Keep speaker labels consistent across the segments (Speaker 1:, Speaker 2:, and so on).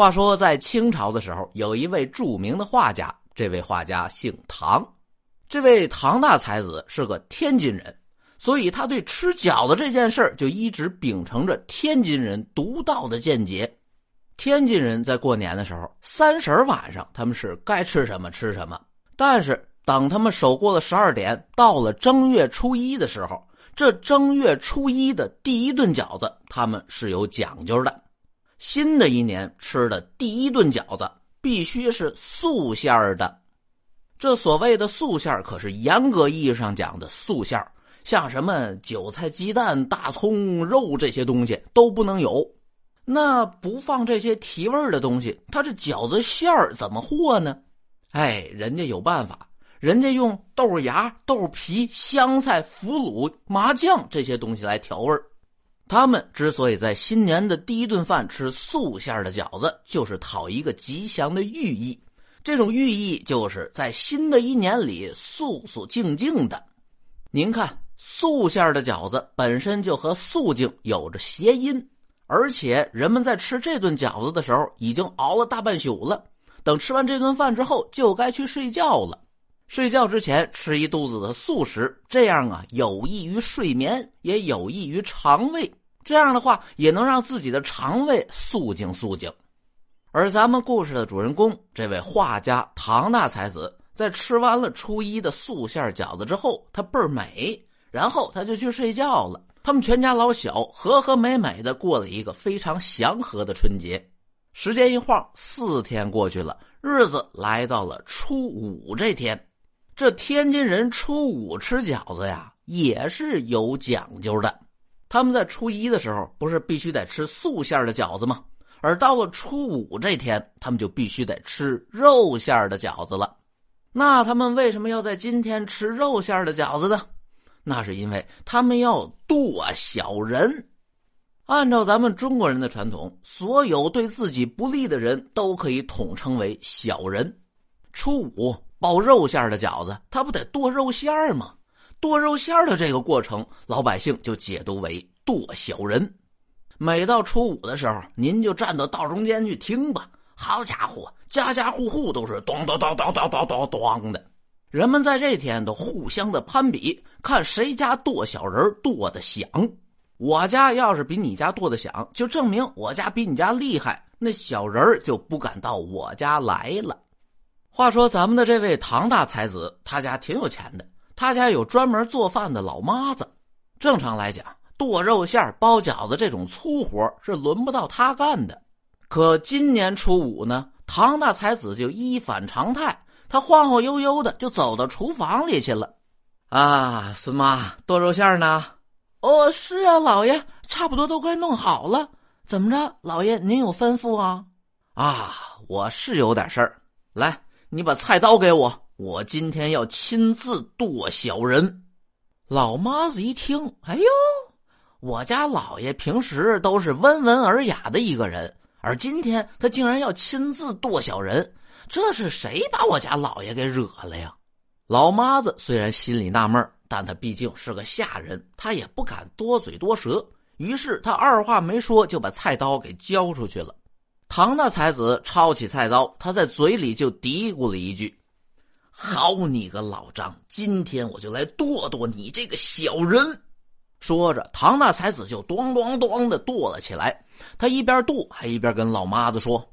Speaker 1: 话说，在清朝的时候，有一位著名的画家，这位画家姓唐。这位唐大才子是个天津人，所以他对吃饺子这件事就一直秉承着天津人独到的见解。天津人在过年的时候，三十晚上他们是该吃什么吃什么，但是等他们守过了十二点，到了正月初一的时候，这正月初一的第一顿饺子，他们是有讲究的。新的一年吃的第一顿饺子必须是素馅儿的，这所谓的素馅儿可是严格意义上讲的素馅儿，像什么韭菜、鸡蛋、大葱、肉这些东西都不能有。那不放这些提味儿的东西，它这饺子馅儿怎么和呢？哎，人家有办法，人家用豆芽、豆皮、香菜、腐乳、麻酱这些东西来调味儿。他们之所以在新年的第一顿饭吃素馅的饺子，就是讨一个吉祥的寓意。这种寓意就是在新的一年里素素静静的。您看，素馅的饺子本身就和素净有着谐音，而且人们在吃这顿饺子的时候已经熬了大半宿了，等吃完这顿饭之后就该去睡觉了。睡觉之前吃一肚子的素食，这样啊有益于睡眠，也有益于肠胃。这样的话，也能让自己的肠胃肃静肃静。而咱们故事的主人公，这位画家唐大才子，在吃完了初一的素馅饺子之后，他倍儿美，然后他就去睡觉了。他们全家老小和和美美的过了一个非常祥和的春节。时间一晃，四天过去了，日子来到了初五这天。这天津人初五吃饺子呀，也是有讲究的。他们在初一的时候不是必须得吃素馅的饺子吗？而到了初五这天，他们就必须得吃肉馅的饺子了。那他们为什么要在今天吃肉馅的饺子呢？那是因为他们要剁小人。按照咱们中国人的传统，所有对自己不利的人都可以统称为小人。初五包肉馅的饺子，他不得剁肉馅吗？剁肉馅的这个过程，老百姓就解读为剁小人。每到初五的时候，您就站到道中间去听吧。好家伙，家家户户都是咚咚咚咚咚咚咚咚的。人们在这天都互相的攀比，看谁家剁小人剁的响。我家要是比你家剁的响，就证明我家比你家厉害，那小人就不敢到我家来了。话说，咱们的这位唐大才子，他家挺有钱的。他家有专门做饭的老妈子，正常来讲，剁肉馅包饺子这种粗活是轮不到他干的。可今年初五呢，唐大才子就一反常态，他晃晃悠悠的就走到厨房里去了。啊，孙妈，剁肉馅呢？哦，是啊，老爷，差不多都快弄好了。怎么着，老爷您有吩咐啊？啊，我是有点事儿。来，你把菜刀给我。我今天要亲自剁小人，老妈子一听，哎呦，我家老爷平时都是温文尔雅的一个人，而今天他竟然要亲自剁小人，这是谁把我家老爷给惹了呀？老妈子虽然心里纳闷但他毕竟是个下人，他也不敢多嘴多舌，于是他二话没说就把菜刀给交出去了。唐大才子抄起菜刀，他在嘴里就嘀咕了一句。好你个老张！今天我就来剁剁你这个小人。说着，唐大才子就咚咚咚的剁了起来。他一边剁，还一边跟老妈子说：“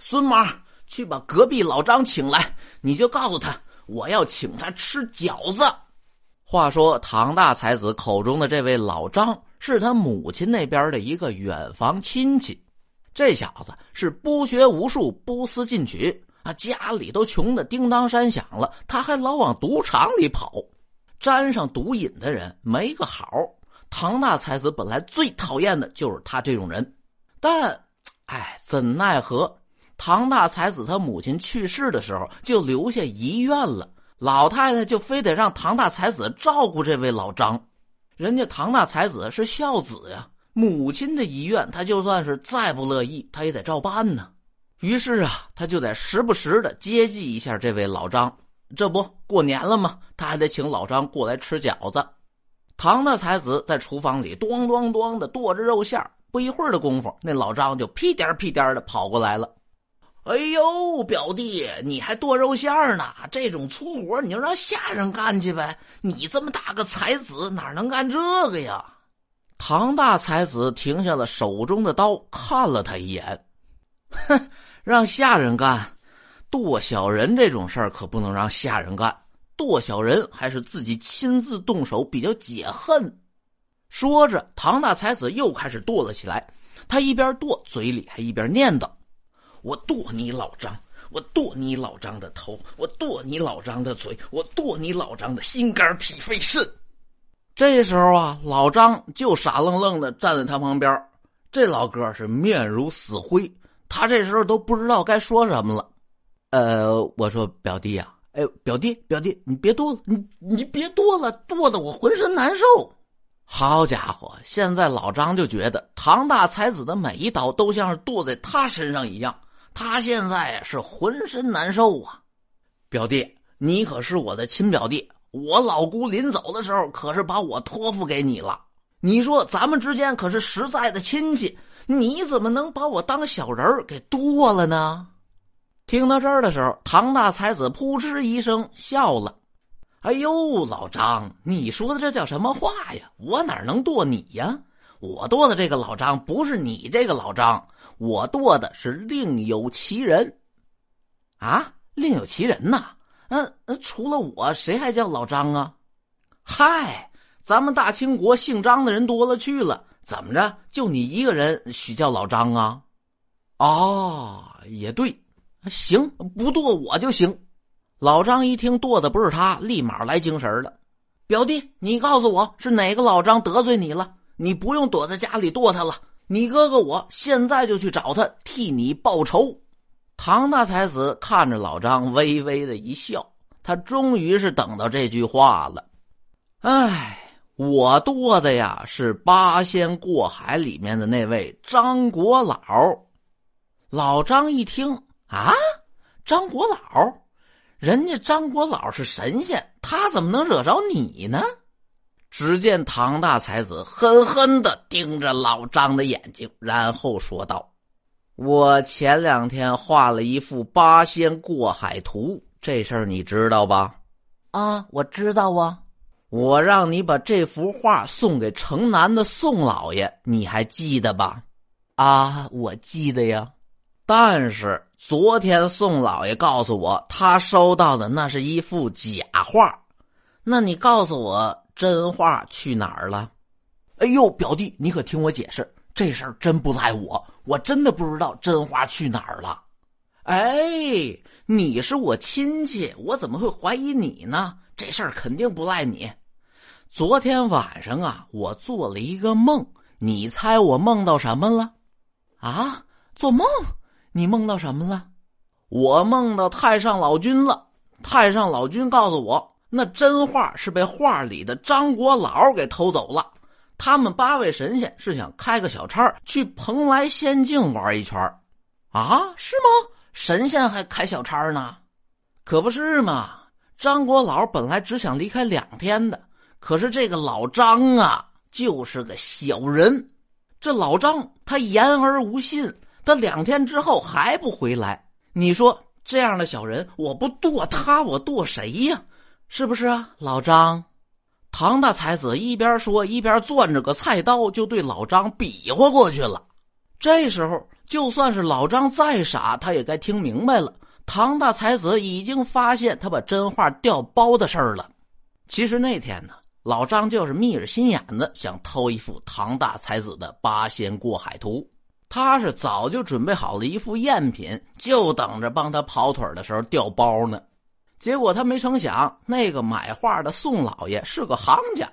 Speaker 1: 孙妈，去把隔壁老张请来，你就告诉他，我要请他吃饺子。”话说，唐大才子口中的这位老张，是他母亲那边的一个远房亲戚。这小子是不学无术，不思进取。啊，家里都穷的叮当山响了，他还老往赌场里跑，沾上毒瘾的人没个好。唐大才子本来最讨厌的就是他这种人，但，哎，怎奈何唐大才子他母亲去世的时候就留下遗愿了，老太太就非得让唐大才子照顾这位老张，人家唐大才子是孝子呀，母亲的遗愿他就算是再不乐意，他也得照办呢。于是啊，他就得时不时的接济一下这位老张。这不过年了吗？他还得请老张过来吃饺子。唐大才子在厨房里咚咚咚的剁着肉馅不一会儿的功夫，那老张就屁颠屁颠的跑过来了。哎呦，表弟，你还剁肉馅呢？这种粗活你就让下人干去呗。你这么大个才子，哪能干这个呀？唐大才子停下了手中的刀，看了他一眼，哼，让下人干，剁小人这种事儿可不能让下人干。剁小人还是自己亲自动手比较解恨。说着，唐大才子又开始剁了起来。他一边剁，嘴里还一边念叨。我剁你老张，我剁你老张的头，我剁你老张的嘴，我剁你老张的心肝脾肺肾。这时候啊，老张就傻愣愣的站在他旁边。这老哥是面如死灰，他这时候都不知道该说什么了。呃，我说表弟啊，哎，表弟表弟，你别剁了，你你别剁了，剁的我浑身难受。好家伙，现在老张就觉得唐大才子的每一刀都像是剁在他身上一样。他现在是浑身难受啊，表弟，你可是我的亲表弟，我老姑临走的时候可是把我托付给你了。你说咱们之间可是实在的亲戚，你怎么能把我当小人给剁了呢？听到这儿的时候，唐大才子扑哧一声笑了。哎呦，老张，你说的这叫什么话呀？我哪能剁你呀？我剁的这个老张不是你这个老张。我剁的是另有其人，啊，另有其人呐？嗯，除了我，谁还叫老张啊？嗨，咱们大清国姓张的人多了去了，怎么着？就你一个人许叫老张啊？哦，也对，行，不剁我就行。老张一听剁的不是他，立马来精神了。表弟，你告诉我是哪个老张得罪你了？你不用躲在家里剁他了。你哥哥，我现在就去找他，替你报仇。唐大才子看着老张，微微的一笑，他终于是等到这句话了。哎，我剁的呀是八仙过海里面的那位张国老。老张一听啊，张国老，人家张国老是神仙，他怎么能惹着你呢？只见唐大才子狠狠的盯着老张的眼睛，然后说道：“我前两天画了一幅八仙过海图，这事儿你知道吧？”“啊，我知道啊。”“我让你把这幅画送给城南的宋老爷，你还记得吧？”“啊，我记得呀。”“但是昨天宋老爷告诉我，他收到的那是一幅假画。那你告诉我。”真画去哪儿了？哎呦，表弟，你可听我解释，这事儿真不赖我，我真的不知道真画去哪儿了。哎，你是我亲戚，我怎么会怀疑你呢？这事儿肯定不赖你。昨天晚上啊，我做了一个梦，你猜我梦到什么了？啊，做梦？你梦到什么了？我梦到太上老君了。太上老君告诉我。那真画是被画里的张国老给偷走了。他们八位神仙是想开个小差去蓬莱仙境玩一圈啊？是吗？神仙还开小差呢？可不是嘛！张国老本来只想离开两天的，可是这个老张啊，就是个小人。这老张他言而无信，他两天之后还不回来。你说这样的小人，我不剁他，我剁谁呀？是不是啊，老张？唐大才子一边说，一边攥着个菜刀，就对老张比划过去了。这时候，就算是老张再傻，他也该听明白了。唐大才子已经发现他把真话调包的事儿了。其实那天呢，老张就是眯着心眼子想偷一幅唐大才子的八仙过海图。他是早就准备好了一副赝品，就等着帮他跑腿的时候调包呢。结果他没成想，那个买画的宋老爷是个行家，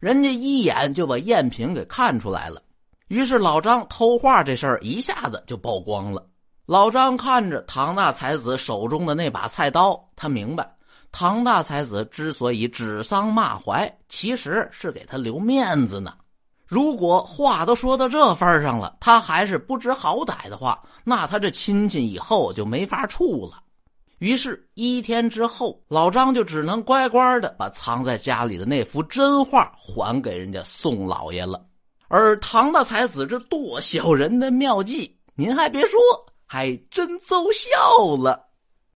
Speaker 1: 人家一眼就把赝品给看出来了。于是老张偷画这事儿一下子就曝光了。老张看着唐大才子手中的那把菜刀，他明白，唐大才子之所以指桑骂槐，其实是给他留面子呢。如果话都说到这份上了，他还是不知好歹的话，那他这亲戚以后就没法处了。于是，一天之后，老张就只能乖乖的把藏在家里的那幅真画还给人家宋老爷了。而唐大才子这剁小人的妙计，您还别说，还真奏效了。